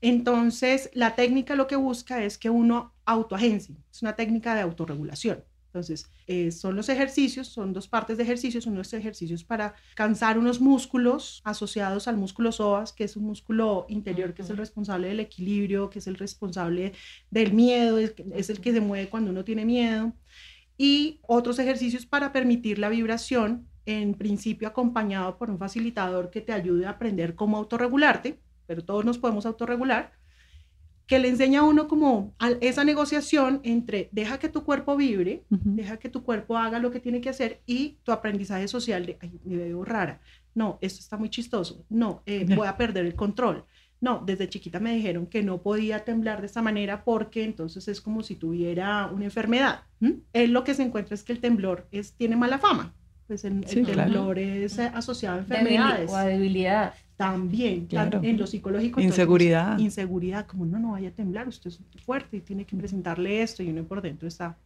Entonces, la técnica lo que busca es que uno autoagencie, es una técnica de autorregulación. Entonces, eh, son los ejercicios, son dos partes de ejercicios, unos ejercicios para cansar unos músculos asociados al músculo psoas, que es un músculo interior, que es el responsable del equilibrio, que es el responsable del miedo, es el que se mueve cuando uno tiene miedo. Y otros ejercicios para permitir la vibración en principio acompañado por un facilitador que te ayude a aprender cómo autorregularte, pero todos nos podemos autorregular, que le enseña a uno como esa negociación entre deja que tu cuerpo vibre, deja que tu cuerpo haga lo que tiene que hacer y tu aprendizaje social de, ay, me veo rara, no, esto está muy chistoso, no, eh, voy a perder el control. No, desde chiquita me dijeron que no podía temblar de esta manera porque entonces es como si tuviera una enfermedad. Él lo que se encuentra es que el temblor es, tiene mala fama pues el, temblor es asociado a enfermedades. o a debilidad. También, en lo psicológico. Inseguridad. inseguridad, como no, no vaya a temblar, usted es fuerte y tiene que presentarle esto y uno por dentro está.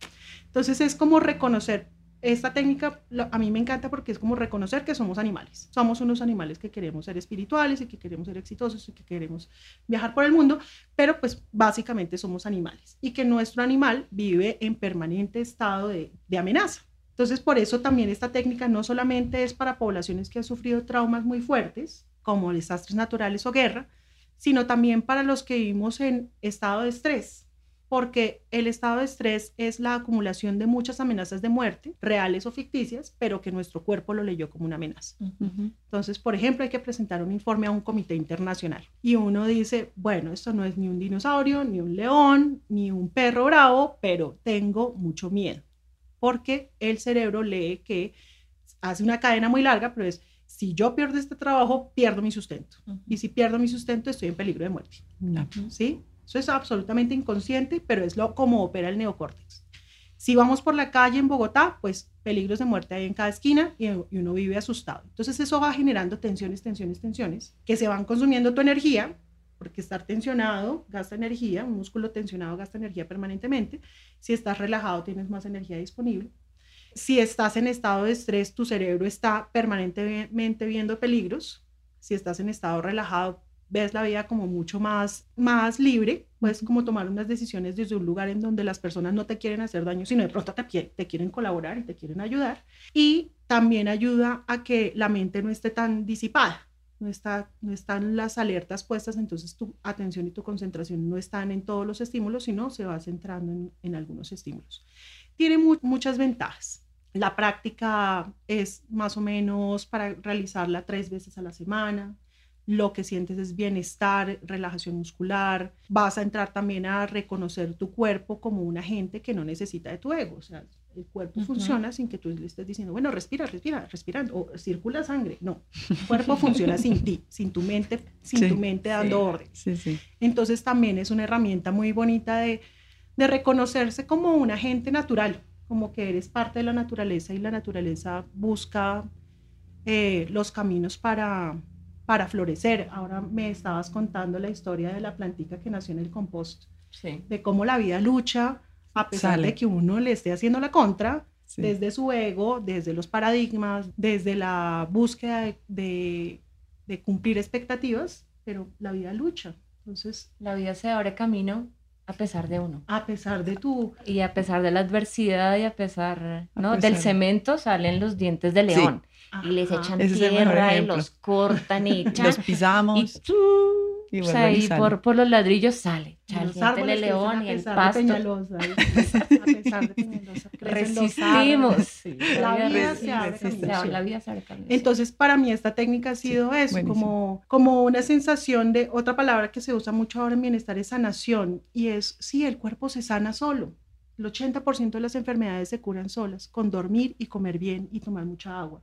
Entonces es como reconocer, esta técnica a mí me encanta porque es como reconocer que somos animales. Somos unos animales que queremos ser espirituales y que queremos ser exitosos y que queremos viajar por el mundo, pero pues básicamente somos animales y que nuestro animal vive en permanente estado de, de amenaza. Entonces, por eso también esta técnica no solamente es para poblaciones que han sufrido traumas muy fuertes, como desastres naturales o guerra, sino también para los que vivimos en estado de estrés, porque el estado de estrés es la acumulación de muchas amenazas de muerte, reales o ficticias, pero que nuestro cuerpo lo leyó como una amenaza. Entonces, por ejemplo, hay que presentar un informe a un comité internacional y uno dice, bueno, esto no es ni un dinosaurio, ni un león, ni un perro bravo, pero tengo mucho miedo porque el cerebro lee que hace una cadena muy larga, pero es, si yo pierdo este trabajo, pierdo mi sustento. Y si pierdo mi sustento, estoy en peligro de muerte. ¿Sí? Eso es absolutamente inconsciente, pero es lo como opera el neocórtex. Si vamos por la calle en Bogotá, pues peligros de muerte hay en cada esquina y, y uno vive asustado. Entonces eso va generando tensiones, tensiones, tensiones, que se van consumiendo tu energía, porque estar tensionado gasta energía, un músculo tensionado gasta energía permanentemente. Si estás relajado, tienes más energía disponible. Si estás en estado de estrés, tu cerebro está permanentemente viendo peligros. Si estás en estado relajado, ves la vida como mucho más, más libre, puedes como tomar unas decisiones desde un lugar en donde las personas no te quieren hacer daño, sino de pronto te, te quieren colaborar y te quieren ayudar. Y también ayuda a que la mente no esté tan disipada, no, está, no están las alertas puestas, entonces tu atención y tu concentración no están en todos los estímulos, sino se va centrando en, en algunos estímulos. Tiene muchas ventajas. La práctica es más o menos para realizarla tres veces a la semana. Lo que sientes es bienestar, relajación muscular. Vas a entrar también a reconocer tu cuerpo como un agente que no necesita de tu ego. O sea, el cuerpo funciona sin que tú le estés diciendo, bueno, respira, respira, respirando, o circula sangre. No, el cuerpo *laughs* funciona sin ti, sin tu mente, sin tu mente dando orden. Sí, sí. Entonces también es una herramienta muy bonita de, de reconocerse como un agente natural como que eres parte de la naturaleza y la naturaleza busca eh, los caminos para, para florecer. Ahora me estabas contando la historia de la plantica que nació en el compost, de cómo la vida lucha a pesar de que uno le esté haciendo la contra, desde su ego, desde los paradigmas, desde la búsqueda de, de cumplir expectativas, pero la vida lucha. Entonces, la vida se abre camino a pesar de uno. A pesar de tu... Y a pesar de la adversidad y a pesar, ¿no? Del cemento salen los dientes de león. Y les echan tierra y los cortan y *laughs* los pisamos. Y, o sea, y por, por, los ladrillos sale. el diente de león y el pasto. De Peñalosa, *laughs* a pesar de Peñalosa. Resistimos. La, vida se abre La vida se abre Entonces, para mí esta técnica ha sido eso, como, como una sensación de, otra palabra que se usa mucho ahora en bienestar es sanación. Y es, sí, el cuerpo se sana solo. El 80% de las enfermedades se curan solas, con dormir y comer bien y tomar mucha agua.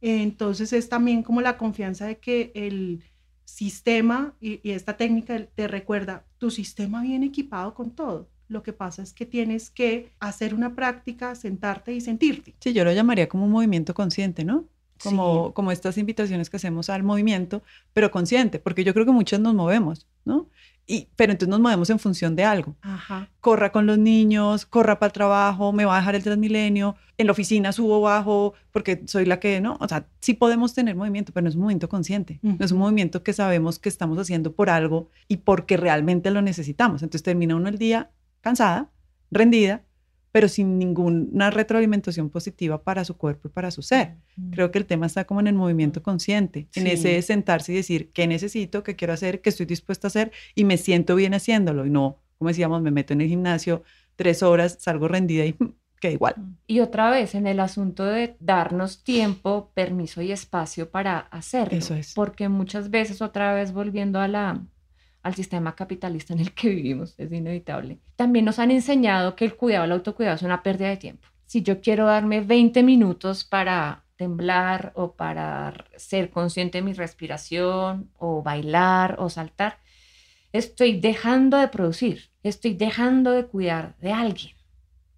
Entonces es también como la confianza de que el sistema y, esta técnica te recuerda, tu sistema viene equipado con todo. Lo que pasa es que tienes que hacer una práctica, sentarte y sentirte. Sí, yo lo llamaría como un movimiento consciente, ¿no? Como, como estas invitaciones que hacemos al movimiento, pero consciente, porque yo creo que muchos nos movemos, ¿no? Y, pero entonces nos movemos en función de algo. Ajá. Corra con los niños, corra para el trabajo, me va a dejar el Transmilenio, en la oficina subo, bajo, porque soy la que, ¿no? O sea, sí podemos tener movimiento, pero no es un movimiento consciente. No es un movimiento que sabemos que estamos haciendo por algo y porque realmente lo necesitamos. Entonces termina uno el día cansada, rendida, pero sin ninguna retroalimentación positiva para su cuerpo y para su ser. Creo que el tema está como en el movimiento consciente, en ese sentarse y decir qué necesito, qué quiero hacer, qué estoy dispuesta a hacer y me siento bien haciéndolo y no, como decíamos, me meto en el gimnasio tres horas, salgo rendida y *laughs* queda igual. Y otra vez en el asunto de darnos tiempo, permiso y espacio para hacerlo. Eso es. Porque muchas veces, otra vez volviendo a la, al sistema capitalista en el que vivimos, es inevitable. También nos han enseñado que el cuidado, el autocuidado es una pérdida de tiempo. Si yo quiero darme 20 minutos para temblar o para ser consciente de mi respiración o bailar o saltar, estoy dejando de producir, estoy dejando de cuidar de alguien.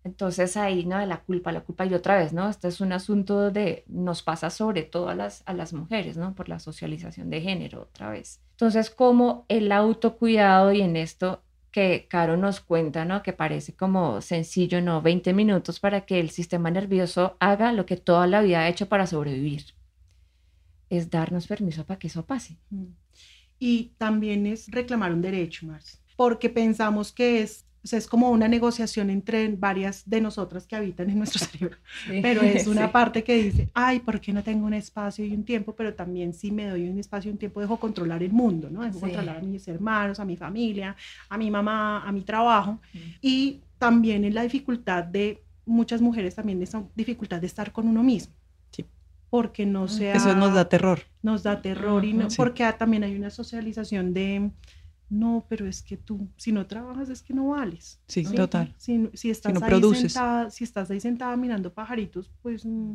Entonces ahí, ¿no? De la culpa, la culpa y otra vez, ¿no? Este es un asunto de, nos pasa sobre todo a las, a las mujeres, ¿no? Por la socialización de género, otra vez. Entonces, como el autocuidado y en esto que Caro nos cuenta, ¿no? Que parece como sencillo, ¿no? 20 minutos para que el sistema nervioso haga lo que toda la vida ha hecho para sobrevivir. Es darnos permiso para que eso pase. Y también es reclamar un derecho, Marcia, porque pensamos que es o sea, es como una negociación entre varias de nosotras que habitan en nuestro *laughs* cerebro. Pero es una parte que dice, ay, ¿por qué no tengo un espacio y un tiempo? Pero también si me doy un espacio y un tiempo, dejo controlar el mundo, ¿no? Dejo controlar a mis hermanos, a mi familia, a mi mamá, a mi trabajo. Y también en la dificultad de muchas mujeres, también esa dificultad de estar con uno mismo. Sí. Porque no sea... Eso nos da terror. Nos da terror y no, porque también hay una socialización de no, pero es que tú, si no trabajas, es que no vales. Sí, total. Si, si estás ahí sentada, si estás ahí sentada mirando pajaritos, pues mm,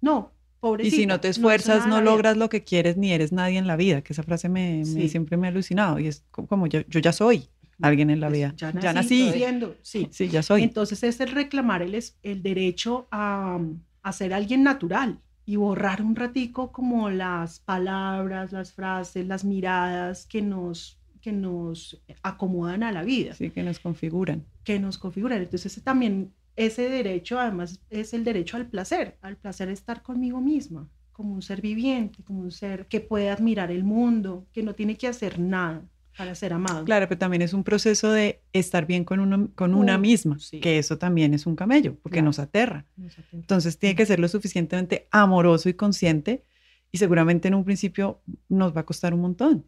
no, pobrecita. Y si no te esfuerzas, no, logras lo que quieres ni eres nadie en la vida, que esa frase me, siempre me ha alucinado. Y es co- como yo, yo ya soy alguien en la Pues, vida. Ya nací. Ya nací. siendo, sí. *laughs* Sí, ya soy. Entonces es el reclamar el derecho a, a ser alguien natural y borrar un ratico como las palabras, las frases, las miradas que nos, que nos acomodan a la vida, Sí, que nos configuran. que nos configuran. Entonces también, ese derecho además es el derecho al placer, al placer de estar conmigo misma, como un ser viviente, como un ser que puede admirar el mundo, que no tiene que hacer nada para ser amado. Claro, pero también es un proceso de estar bien con, uno, con una misma, sí. que eso también es un camello, porque Claro. nos aterra. Nos atenta. Entonces tiene que ser lo suficientemente amoroso y consciente y seguramente en un principio nos va a costar un montón.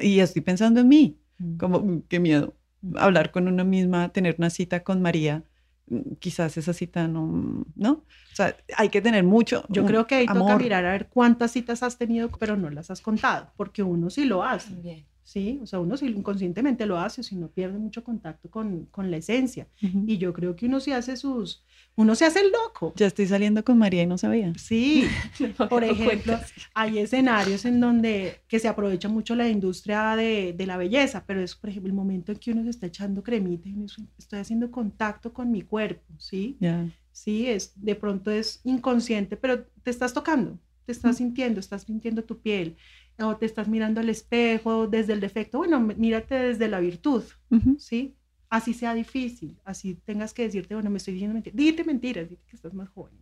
Y estoy pensando en mí, como, "Mm, qué miedo, hablar con una misma, tener una cita con María, mm, quizás esa cita no, ¿no? O sea, hay que tener mucho Yo creo que ahí toca amor. mirar a ver cuántas citas has tenido, pero no las has contado, porque uno sí lo hace, Bien. ¿Sí? O sea, uno sí inconscientemente lo hace, si no pierde mucho contacto con, con la esencia. Ujú. Y yo creo que uno sí hace sus, uno se hace el loco. Ya estoy saliendo con María y no sabía. Sí, *laughs* por No ejemplo, cuentas. hay escenarios en donde que se aprovecha mucho la industria de, de la belleza, pero es, por ejemplo, el momento en que uno se está echando cremita y uno dice, estoy haciendo contacto con mi cuerpo, ¿sí? Ya. Sí, es, de pronto es inconsciente, pero te estás tocando, te estás sintiendo, estás sintiendo tu piel, o te estás mirando al espejo desde el defecto. Bueno, mírate desde la virtud, Ujú. ¿sí? Así sea difícil, así tengas que decirte, bueno, me estoy diciendo mentiras. Dite mentiras, dite que estás más joven.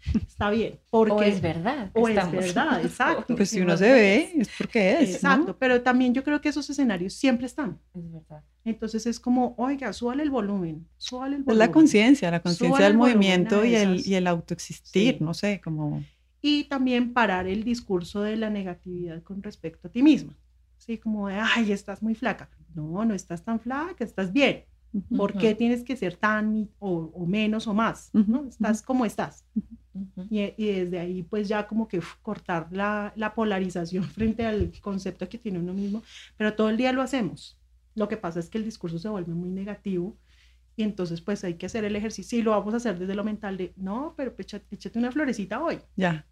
*laughs* Está bien, porque... O es verdad. o es estamos verdad, más exacto. Pues si uno se ve, es porque es. ¿no? Exacto, pero también yo creo que esos escenarios siempre están. Es verdad. Entonces es como, oiga, súbale el volumen, súbale el Es volumen. la conciencia, la conciencia del movimiento y el, y el autoexistir, Sí. no sé, como... y también parar el discurso de la negatividad con respecto a ti misma. Sí, como de, ay, estás muy flaca. No, no estás tan flaca, estás bien. ¿Por Ujú. qué tienes que ser tan o, o menos o más? Ujú, ¿no? Estás como estás. Y, y desde ahí, pues ya como que uf, cortar la, la polarización *laughs* frente al concepto que tiene uno mismo. Pero todo el día lo hacemos. Lo que pasa es que el discurso se vuelve muy negativo. Y entonces, pues hay que hacer el ejercicio. Y lo vamos a hacer desde lo mental de, no, pero pues, échate, échate una florecita hoy. Ya.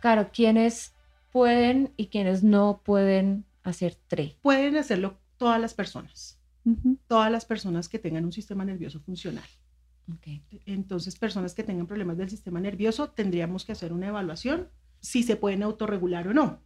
Claro, quienes pueden y quienes no pueden hacer TRE. Pueden hacerlo todas las personas. Todas las personas que tengan un sistema nervioso funcional. Entonces, personas que tengan problemas del sistema nervioso, tendríamos que hacer una evaluación si se pueden autorregular o no.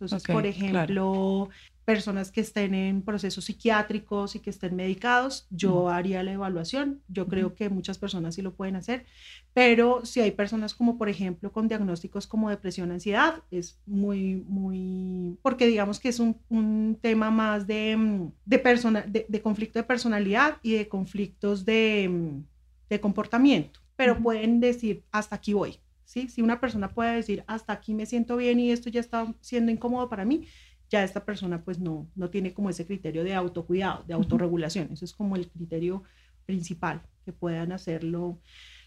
Entonces, por claro. ejemplo, personas que estén en procesos psiquiátricos y que estén medicados, yo haría la evaluación. Yo creo que muchas personas sí lo pueden hacer, pero si hay personas como, por ejemplo, con diagnósticos como depresión, ansiedad, es muy, muy, porque digamos que es un, un tema más de, mm, de, persona, de, de conflicto de personalidad y de conflictos de, mm, de comportamiento, pero pueden decir, hasta aquí voy. ¿Sí? Si una persona puede decir, hasta aquí me siento bien y esto ya está siendo incómodo para mí, ya esta persona pues no, no tiene como ese criterio de autocuidado, de autorregulación. Eso es como el criterio principal, que puedan hacerlo.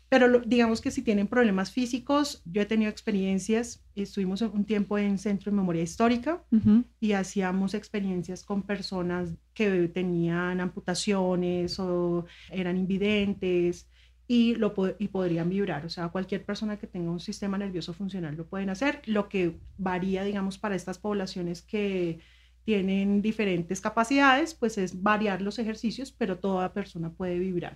Pero lo- digamos que si tienen problemas físicos, yo he tenido experiencias, estuvimos un tiempo en Centro de Memoria Histórica Ujú. y hacíamos experiencias con personas que tenían amputaciones o eran invidentes y, lo, y podrían vibrar. O sea, cualquier persona que tenga un sistema nervioso funcional lo pueden hacer. Lo que varía, digamos, para estas poblaciones que tienen diferentes capacidades, pues es variar los ejercicios, pero toda persona puede vibrar.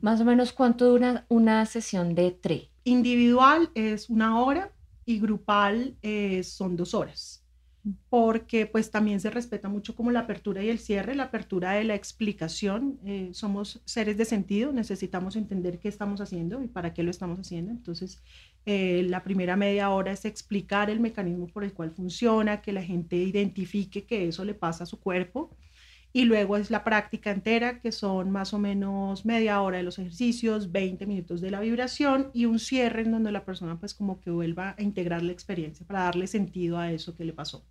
Más o menos, ¿cuánto dura una sesión de TRE? Individual es una hora y grupal eh, son dos horas porque pues también se respeta mucho como la apertura y el cierre, la apertura de la explicación. eh, somos seres de sentido, necesitamos entender qué estamos haciendo y para qué lo estamos haciendo. Entonces, eh, la primera media hora es explicar el mecanismo por el cual funciona, que la gente identifique que eso le pasa a su cuerpo. Y luego es la práctica entera, que son más o menos media hora de los ejercicios, 20 minutos de la vibración y un cierre en donde la persona pues como que vuelva a integrar la experiencia para darle sentido a eso que le pasó.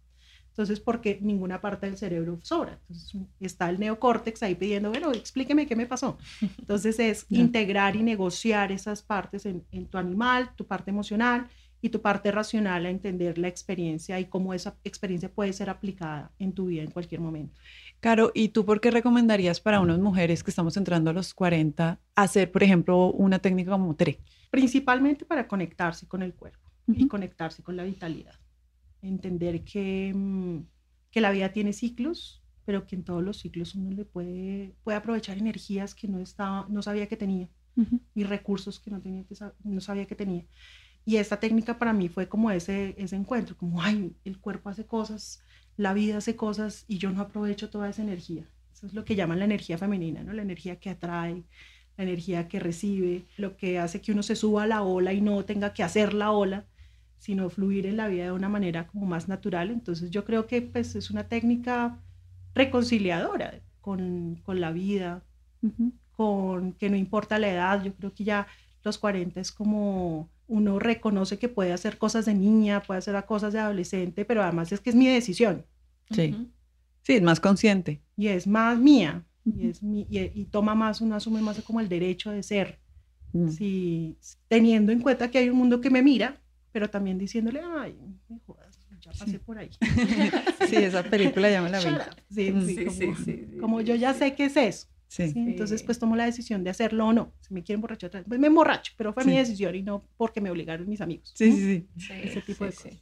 Entonces, porque ninguna parte del cerebro sobra. Entonces, está el neocórtex ahí pidiendo, bueno, explíqueme qué me pasó. Entonces, es integrar y negociar esas partes en, en tu animal, tu parte emocional y tu parte racional a entender la experiencia y cómo esa experiencia puede ser aplicada en tu vida en cualquier momento. Caro, ¿y tú por qué recomendarías para unas mujeres que estamos entrando a los 40 hacer, por ejemplo, una técnica como TRE? Principalmente para conectarse con el cuerpo y conectarse con la vitalidad. Entender que, mm, que la vida tiene ciclos, pero que en todos los ciclos uno le puede, puede aprovechar energías que no, estaba, no sabía que tenía y recursos que no, tenía que no sabía que tenía. Y esta técnica para mí fue como ese, ese encuentro, como, ay, el cuerpo hace cosas, la vida hace cosas y yo no aprovecho toda esa energía. Eso es lo que llaman la energía femenina, ¿no? La energía que atrae, la energía que recibe, lo que hace que uno se suba a la ola y no tenga que hacer la ola, sino fluir en la vida de una manera como más natural. Entonces yo creo que pues es una técnica reconciliadora con, con la vida, con que no importa la edad, yo creo que ya los 40 es como uno reconoce que puede hacer cosas de niña, puede hacer cosas de adolescente, pero además es que es mi decisión. Sí. Sí, es más consciente. Y es más mía. y, es mi, y, toma más, uno asume más como el derecho de ser. Mm. Sí, teniendo en cuenta que hay un mundo que me mira, pero también diciéndole, ay, me jodas, ya pasé por ahí. *laughs* sí, esa película ya me la vi. Sí, sí, sí, sí, Como yo ya sé qué es eso. Sí. Entonces, pues tomo la decisión de hacerlo o no. Si me quieren borrachar, pues me emborracho, pero fue mi decisión y no porque me obligaron mis amigos. Sí, sí, sí. Ese tipo de cosas.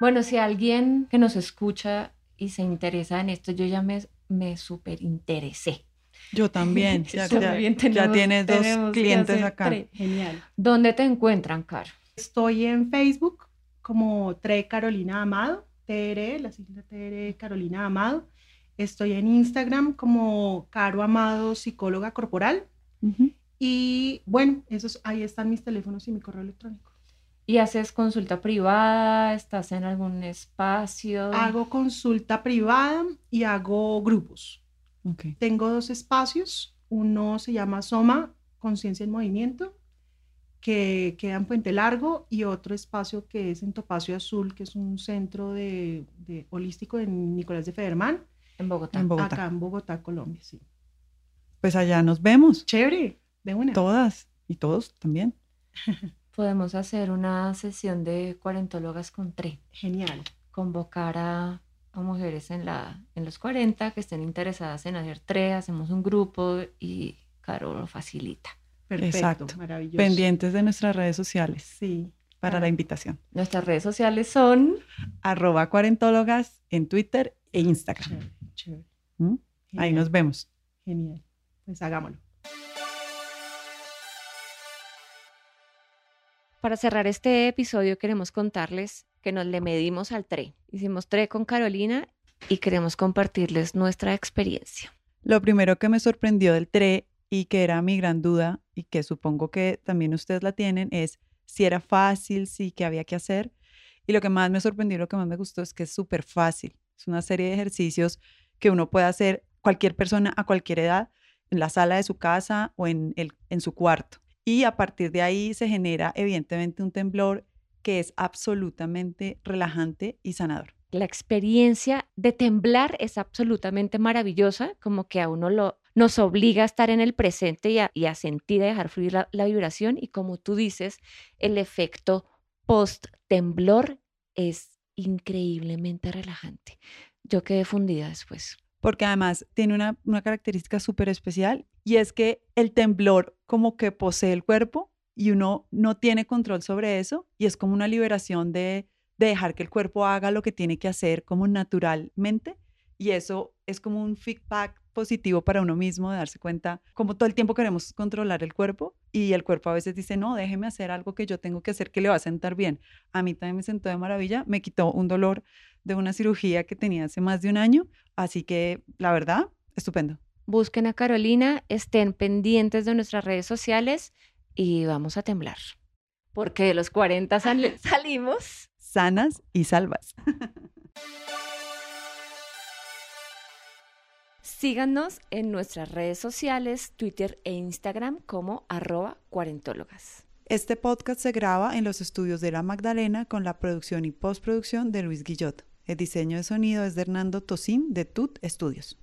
Bueno, si alguien que nos escucha y se interesa en esto, yo ya me, me súper interesé. Yo también. *laughs* ya, ya, tienes dos clientes acá. Genial. ¿Dónde te encuentran, Caro? Estoy en Facebook como Tre Carolina Amado, TR, la sigla TR Carolina Amado. Estoy en Instagram como Caro Amado, psicóloga corporal. Y bueno, esos, ahí están mis teléfonos y mi correo electrónico. ¿Y haces consulta privada? ¿Estás en algún espacio? Hago consulta privada y hago grupos. Tengo dos espacios. Uno se llama Soma, Conciencia en Movimiento, que queda en Puente Largo, y otro espacio que es en Topacio Azul, que es un centro de, holístico en Nicolás de Federman. En Bogotá. en Bogotá. Acá en Bogotá, Colombia, sí. Pues allá nos vemos. Chévere, de una. Todas y todos también. *laughs* Podemos hacer una sesión de cuarentólogas con TRE. Genial. Convocar a, mujeres en, la, en los 40 que estén interesadas en hacer TRE, hacemos un grupo y Caro lo facilita. Perfecto, Exacto. maravilloso. Pendientes de nuestras redes sociales. Sí. Para la invitación. Nuestras redes sociales son arroba cuarentólogas en Twitter e Instagram. Chévere, ¿Mm? Ahí nos vemos. Genial. Pues hagámoslo. Para cerrar este episodio queremos contarles que nos le medimos al TRE. Hicimos TRE con Carolina y queremos compartirles nuestra experiencia. Lo primero que me sorprendió del TRE y que era mi gran duda y que supongo que también ustedes la tienen es si era fácil, si qué había que hacer. Y lo que más me sorprendió, lo que más me gustó es que es súper fácil. Es una serie de ejercicios que uno puede hacer cualquier persona a cualquier edad en la sala de su casa o en, el, en su cuarto. Y a partir de ahí se genera evidentemente un temblor que es absolutamente relajante y sanador. La experiencia de temblar es absolutamente maravillosa, como que a uno lo, nos obliga a estar en el presente y a, sentir, a dejar fluir la, vibración. Y como tú dices, el efecto post-temblor es increíblemente relajante. Yo quedé fundida después. Porque además tiene una, característica súper especial y es que el temblor como que posee el cuerpo y uno no tiene control sobre eso y es como una liberación de dejar que el cuerpo haga lo que tiene que hacer como naturalmente y eso es como un feedback positivo para uno mismo de darse cuenta como todo el tiempo queremos controlar el cuerpo y el cuerpo a veces dice, no, déjeme hacer algo que yo tengo que hacer que le va a sentar bien. A mí también me sentó de maravilla, me quitó un dolor de una cirugía que tenía hace más de un año, así que la verdad, estupendo. Busquen a Carolina, estén pendientes de nuestras redes sociales y vamos a temblar. Porque de los 40 *laughs* salimos sanas y salvas. *laughs* Síganos en nuestras redes sociales, Twitter e Instagram como arroba cuarentólogas. Este podcast se graba en los estudios de La Magdalena con la producción y postproducción de Luis Guillot. El diseño de sonido es de Hernando Tosín de Tut Studios.